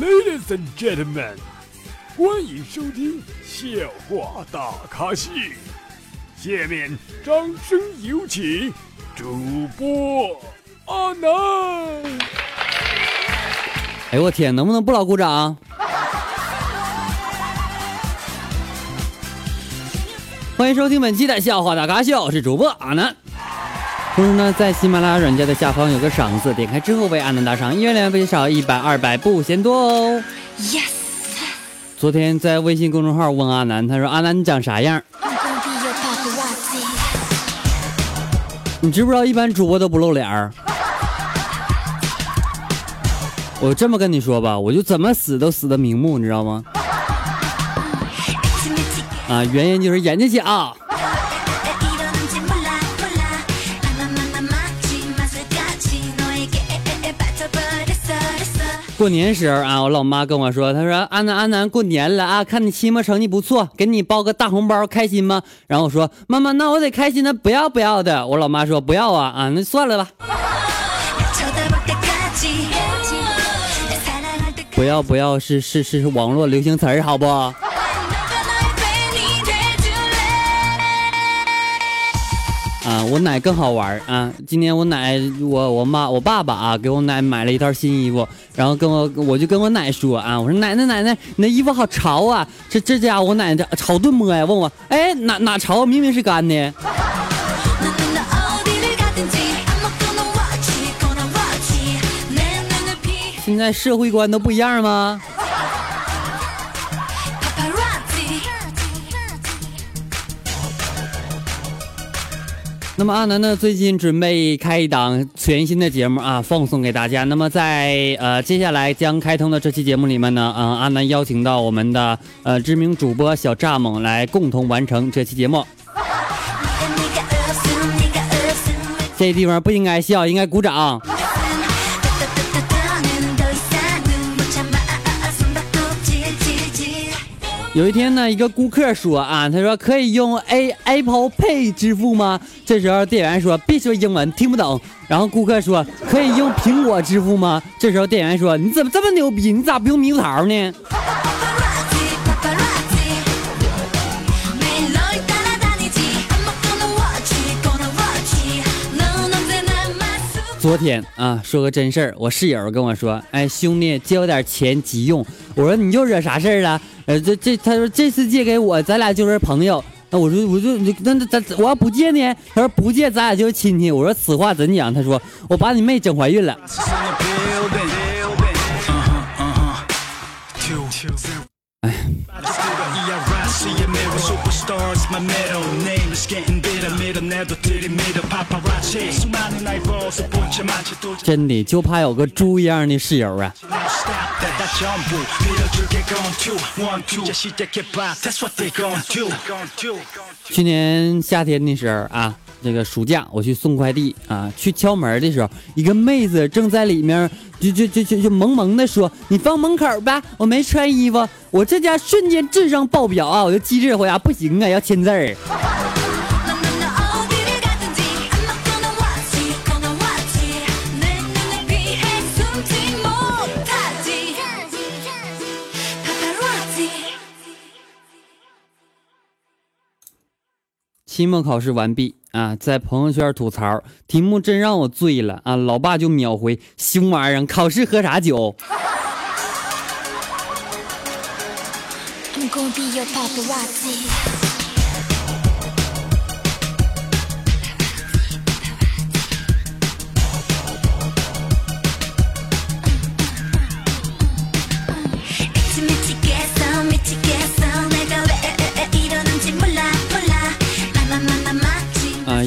Ladies and gentlemen，欢迎收听笑话大咖秀。下面掌声有请主播阿南。哎呦我天，能不能不老鼓掌？欢迎收听本期的笑话大咖秀，我是主播阿南。同时呢，在喜马拉雅软件的下方有个赏字，点开之后为阿南打赏，一元两倍少，一百二百不嫌多哦。Yes。昨天在微信公众号问阿南，他说：“阿南你长啥样？”你知不知道一般主播都不露脸儿？我这么跟你说吧，我就怎么死都死的瞑目，你知道吗？啊，原因就是眼睛小。过年时候啊，我老妈跟我说，她说安南安南过年了啊，看你期末成绩不错，给你包个大红包，开心吗？然后我说妈妈，那我得开心的不要不要的。我老妈说不要啊啊，那算了吧。不要不要是是是网络流行词儿，好不？啊，我奶更好玩啊！今天我奶我我妈我爸爸啊，给我奶买了一套新衣服，然后跟我我就跟我奶说啊，我说奶奶奶奶，你那衣服好潮啊！这这家伙我奶奶好顿摸呀，问我哎哪哪潮？明明是干的。现在社会观都不一样吗？那么阿南呢？最近准备开一档全新的节目啊，放送给大家。那么在呃接下来将开通的这期节目里面呢，嗯，阿南邀请到我们的呃知名主播小蚱蜢来共同完成这期节目。这地方不应该笑，应该鼓掌。有一天呢，一个顾客说啊，他说可以用 A Apple Pay 支付吗？这时候店员说别说英文，听不懂。然后顾客说可以用苹果支付吗？这时候店员说你怎么这么牛逼？你咋不用猕猴桃呢？昨天啊，说个真事儿，我室友跟我说，哎，兄弟借我点钱急用。我说你又惹啥事儿了？呃，这这，他说这次借给我，咱俩就是朋友。那我说我就那那咱我要不借呢？他说不借，咱俩就是亲戚。我说此话怎讲？他说我把你妹整怀孕了。哎真的就怕有个猪一样的室友啊！去年夏天的时候啊。这个暑假我去送快递啊，去敲门的时候，一个妹子正在里面，就就就就就萌萌的说：“你放门口吧，我没穿衣服。”我这家瞬间智商爆表啊！我就机智回答：“不行啊，要签字儿。”期末考试完毕啊，在朋友圈吐槽，题目真让我醉了啊！老爸就秒回：熊玩意儿，考试喝啥酒？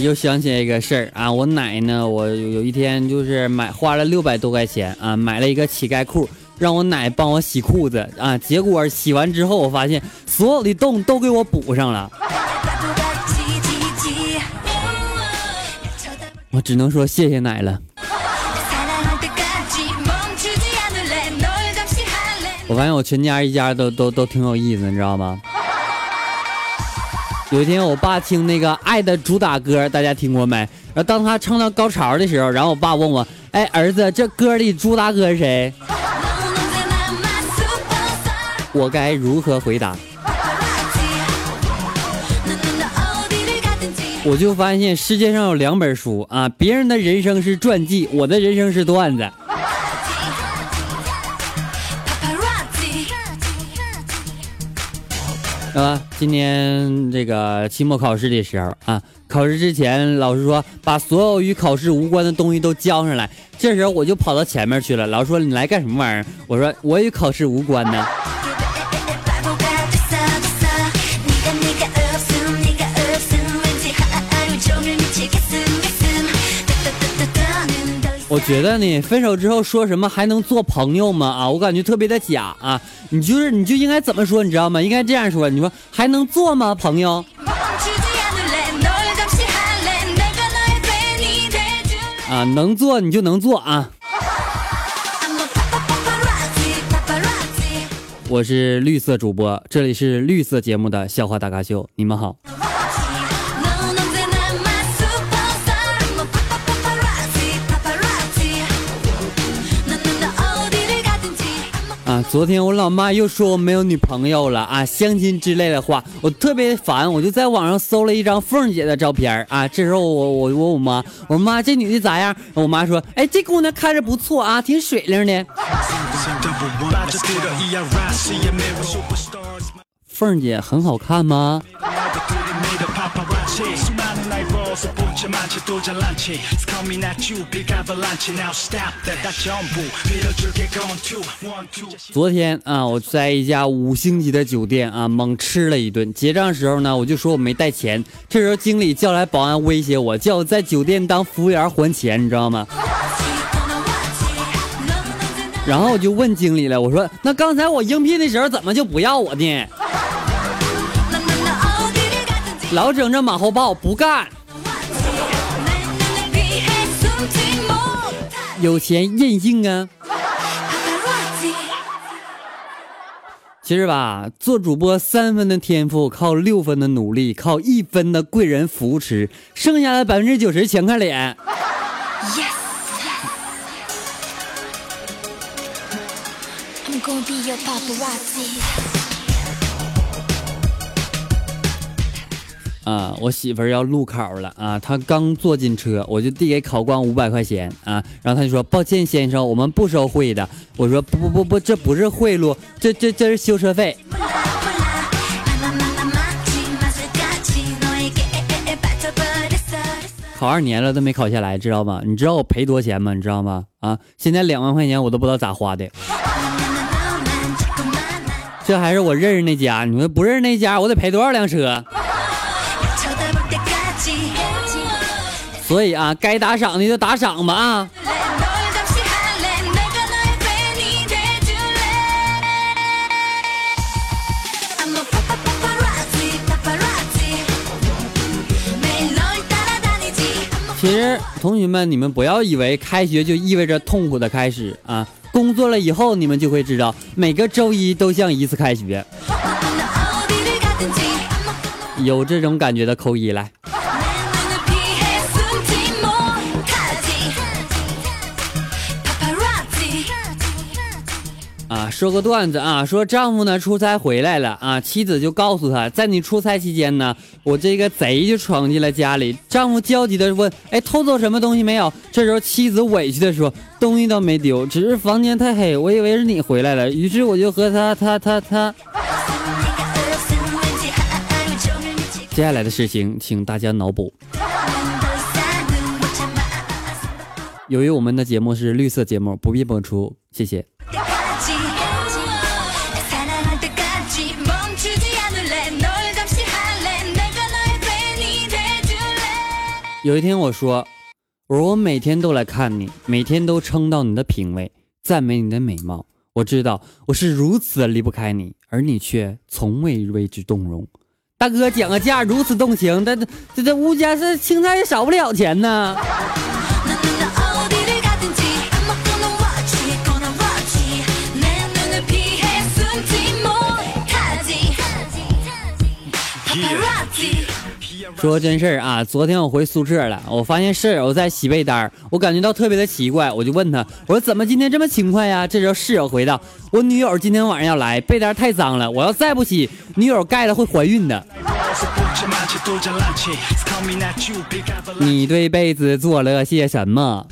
又想起来一个事儿啊，我奶呢，我有一天就是买花了六百多块钱啊，买了一个乞丐裤，让我奶帮我洗裤子啊，结果洗完之后，我发现所有的洞都给我补上了，我只能说谢谢奶了。我发现我全家一家都都都挺有意思，你知道吗？有一天，我爸听那个《爱的主打歌》，大家听过没？然后当他唱到高潮的时候，然后我爸问我：“哎，儿子，这歌里主打歌是谁？”我该如何回答？我就发现世界上有两本书啊，别人的人生是传记，我的人生是段子。啊，今天这个期末考试的时候啊，考试之前老师说把所有与考试无关的东西都交上来，这时候我就跑到前面去了。老师说你来干什么玩意儿？我说我与考试无关呢。我觉得呢，分手之后说什么还能做朋友吗？啊，我感觉特别的假啊！你就是你就应该怎么说，你知道吗？应该这样说，你说还能做吗，朋友？啊，能做你就能做啊！我是绿色主播，这里是绿色节目的笑话大咖秀，你们好。昨天我老妈又说我没有女朋友了啊，相亲之类的话，我特别烦，我就在网上搜了一张凤姐的照片啊。这时候我我问我妈，我说妈，这女的咋样？我妈说，哎，这姑娘看着不错啊，挺水灵的。凤姐很好看吗？昨天啊，我在一家五星级的酒店啊，猛吃了一顿。结账时候呢，我就说我没带钱。这时候经理叫来保安威胁我，叫我在酒店当服务员还钱，你知道吗？然后我就问经理了，我说那刚才我应聘的时候怎么就不要我呢？老整这马后炮，不干。有钱任性啊！其实吧，做主播三分的天赋，靠六分的努力，靠一分的贵人扶持，剩下的百分之九十全看脸。yes yes 啊，我媳妇儿要路考了啊，她刚坐进车，我就递给考官五百块钱啊，然后她就说：“抱歉先生，我们不收贿的。”我说：“不不不不，这不是贿赂，这这这是修车费。”考二年了都没考下来，知道吗？你知道我赔多少钱吗？你知道吗？啊，现在两万块钱我都不知道咋花的。这还是我认识那家，你们不认识那家，我得赔多少辆车？所以啊，该打赏的就打赏吧啊！其实，同学们，你们不要以为开学就意味着痛苦的开始啊！工作了以后，你们就会知道，每个周一都像一次开学。有这种感觉的扣一来。啊，说个段子啊，说丈夫呢出差回来了啊，妻子就告诉他，在你出差期间呢，我这个贼就闯进了家里。丈夫焦急的问，哎，偷走什么东西没有？这时候妻子委屈的说，东西都没丢，只是房间太黑，我以为是你回来了，于是我就和他他他他。接下来的事情，请大家脑补。由于我们的节目是绿色节目，不必播出，谢谢。有一天我说，我说我每天都来看你，每天都称道你的品味，赞美你的美貌。我知道我是如此离不开你，而你却从未为之动容。大哥讲个价如此动情，这这这这物价是青菜也少不了钱呢。说真事儿啊，昨天我回宿舍了，我发现舍友在洗被单，我感觉到特别的奇怪，我就问他，我说怎么今天这么勤快呀？这时候室友回道，我女友今天晚上要来，被单太脏了，我要再不洗，女友盖了会怀孕的。你对被子做了些什么？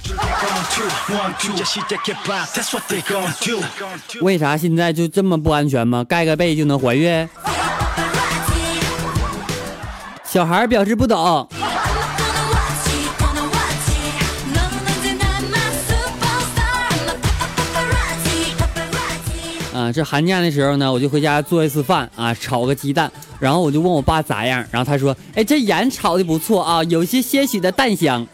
为啥现在就这么不安全吗？盖个被就能怀孕？小孩表示不懂。啊，这寒假的时候呢，我就回家做一次饭啊，炒个鸡蛋，然后我就问我爸咋样，然后他说，哎，这盐炒的不错啊，有些些许的蛋香。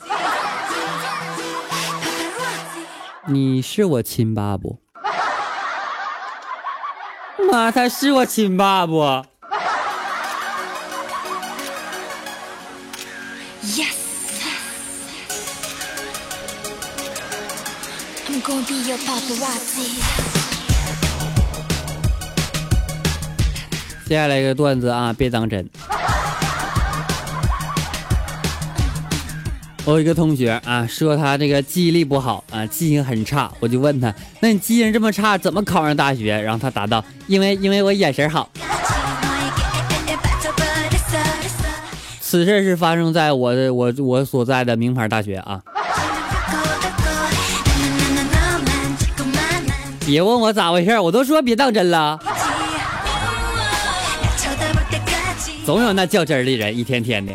你是我亲爸不？妈，他是我亲爸不？接下来一个段子啊，别当真。我有一个同学啊，说他这个记忆力不好啊，记性很差。我就问他，那你记性这么差，怎么考上大学？然后他答道，因为因为我眼神好。此事是发生在我的我我所在的名牌大学啊。别问我咋回事，我都说别当真了。总有那较真的人，一天天的。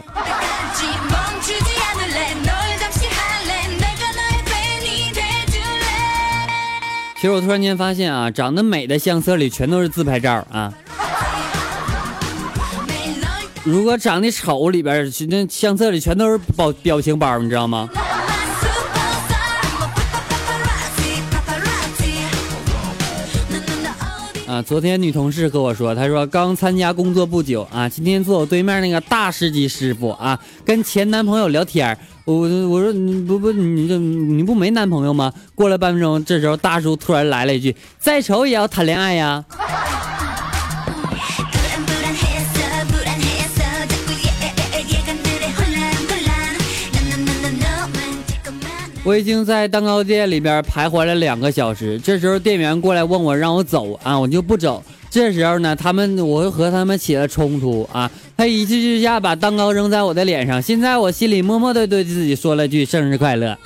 其实我突然间发现啊，长得美的相册里全都是自拍照啊。如果长得丑，里边那相册里全都是表表情包，你知道吗？昨天女同事和我说，她说刚参加工作不久啊，今天坐我对面那个大师级师傅啊，跟前男朋友聊天我我说你不不你这你不没男朋友吗？过了半分钟，这时候大叔突然来了一句：“再丑也要谈恋爱呀。”我已经在蛋糕店里边徘徊了两个小时，这时候店员过来问我让我走啊，我就不走。这时候呢，他们我和他们起了冲突啊，他一气之下把蛋糕扔在我的脸上。现在我心里默默的对自己说了句生日快乐。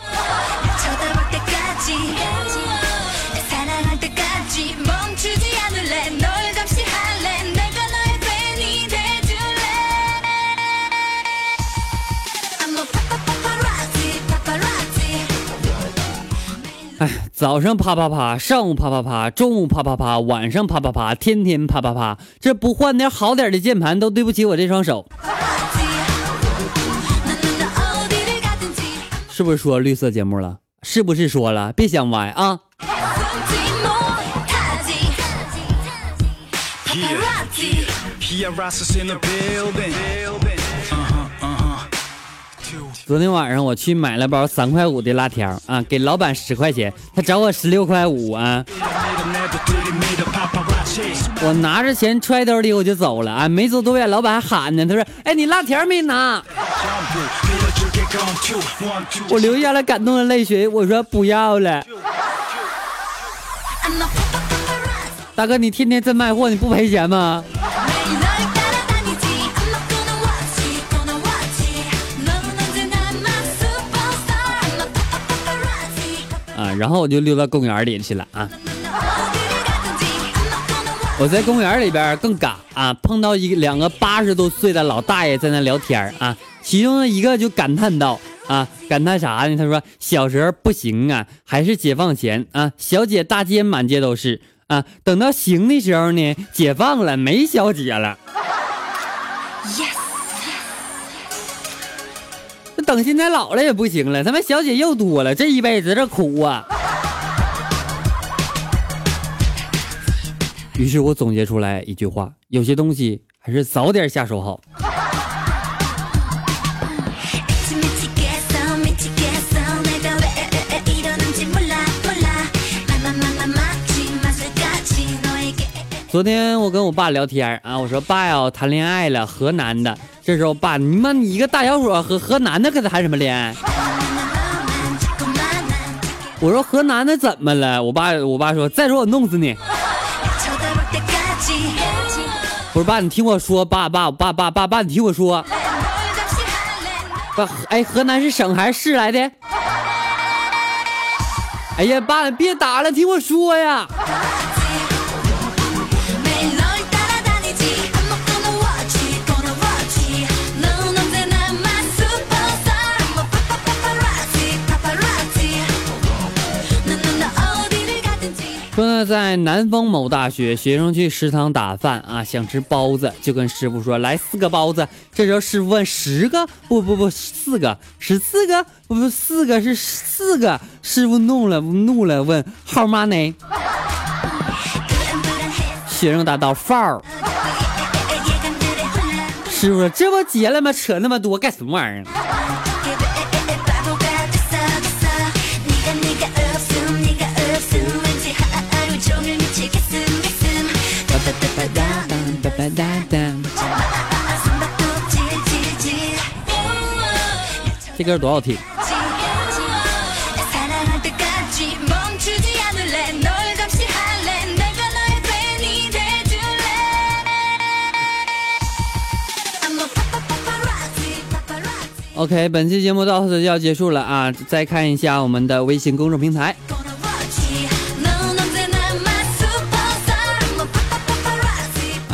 哎，早上啪啪啪，上午啪啪啪，中午啪啪啪，晚上啪啪啪，天天啪啪啪，这不换点好点的键盘都对不起我这双手。是不是说绿色节目了？是不是说了？别想歪啊！昨天晚上我去买了包三块五的辣条啊，给老板十块钱，他找我十六块五啊。我拿着钱揣兜里我就走了啊，没走多远，老板还喊呢，他说：“哎，你辣条没拿？”我流下了感动的泪水，我说不要了。大哥，你天天真卖货，你不赔钱吗？然后我就溜到公园里去了啊！我在公园里边更尬啊，碰到一两个八十多岁的老大爷在那聊天啊，其中的一个就感叹道啊，感叹啥呢？他说小时候不行啊，还是解放前啊，小姐大街满街都是啊，等到行的时候呢，解放了没小姐了。等现在老了也不行了，他妈小姐又多了，这一辈子这苦啊！于是我总结出来一句话：有些东西还是早点下手好。昨天我跟我爸聊天啊，我说爸呀，谈恋爱了，河南的。这时候爸，你妈你一个大小伙和河南的跟他谈什么恋爱？我说河南的怎么了？我爸我爸说，再说我弄死你。不是爸，你听我说，爸爸爸爸爸爸，你听我说。爸，哎，河南是省还是市来的？哎呀，爸，别打了，听我说呀。说呢，在南方某大学，学生去食堂打饭啊，想吃包子，就跟师傅说来四个包子。这时候师傅问十个？不不不，四个，十四个？不不，四个是四个。师傅怒了，怒了，问 How many？？学生答道：four。师傅说这不结了吗？扯那么多干什么玩意儿？这歌多好听！OK，本期节目到此就要结束了啊！再看一下我们的微信公众平台。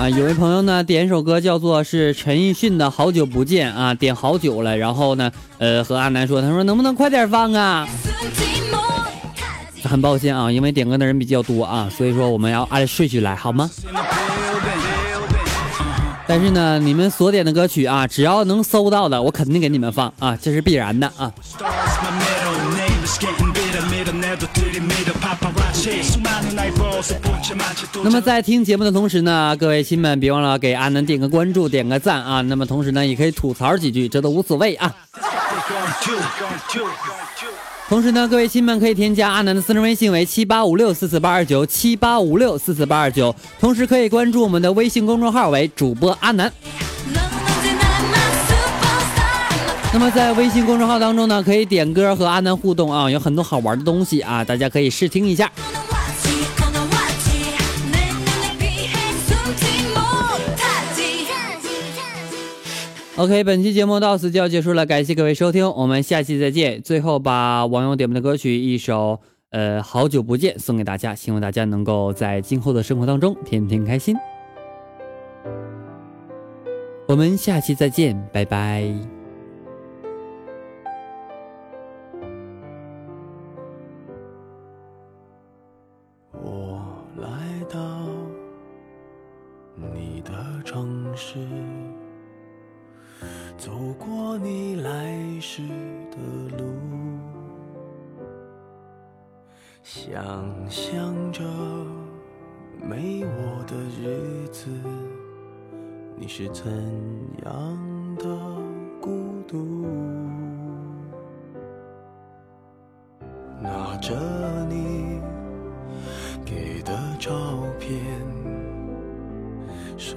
啊，有位朋友呢点一首歌，叫做是陈奕迅的《好久不见》啊，点好久了。然后呢，呃，和阿南说，他说能不能快点放啊？很抱歉啊，因为点歌的人比较多啊，所以说我们要按顺序来，好吗？但是呢，你们所点的歌曲啊，只要能搜到的，我肯定给你们放啊，这是必然的啊。那么在听节目的同时呢，各位亲们别忘了给阿南点个关注，点个赞啊。那么同时呢，也可以吐槽几句，这都无所谓啊。同时呢，各位亲们可以添加阿南的私人微信为七八五六四四八二九七八五六四四八二九，同时可以关注我们的微信公众号为主播阿南。那么在微信公众号当中呢，可以点歌和阿南互动啊，有很多好玩的东西啊，大家可以试听一下。OK，本期节目到此就要结束了，感谢各位收听，我们下期再见。最后把网友点播的歌曲一首呃好久不见送给大家，希望大家能够在今后的生活当中天天开心。我们下期再见，拜拜。